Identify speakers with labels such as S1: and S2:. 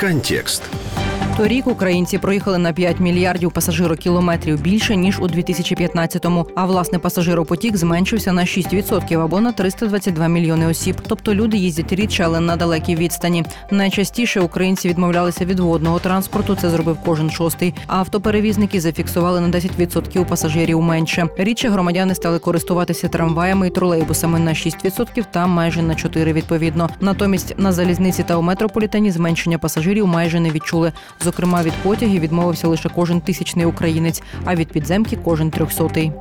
S1: Контекст.
S2: Торік українці проїхали на 5 мільярдів пасажирокілометрів більше ніж у 2015-му. А власне пасажиропотік зменшився на 6% або на 322 мільйони осіб. Тобто люди їздять рідше, але на далекій відстані. Найчастіше українці відмовлялися від водного транспорту. Це зробив кожен шостий. Автоперевізники зафіксували на 10% пасажирів менше. Рідше громадяни стали користуватися трамваями і тролейбусами на 6% та майже на 4% відповідно. Натомість на залізниці та у метрополітені зменшення пасажирів майже не відчули. Зокрема, від потягів відмовився лише кожен тисячний українець, а від підземки кожен трьохсотий.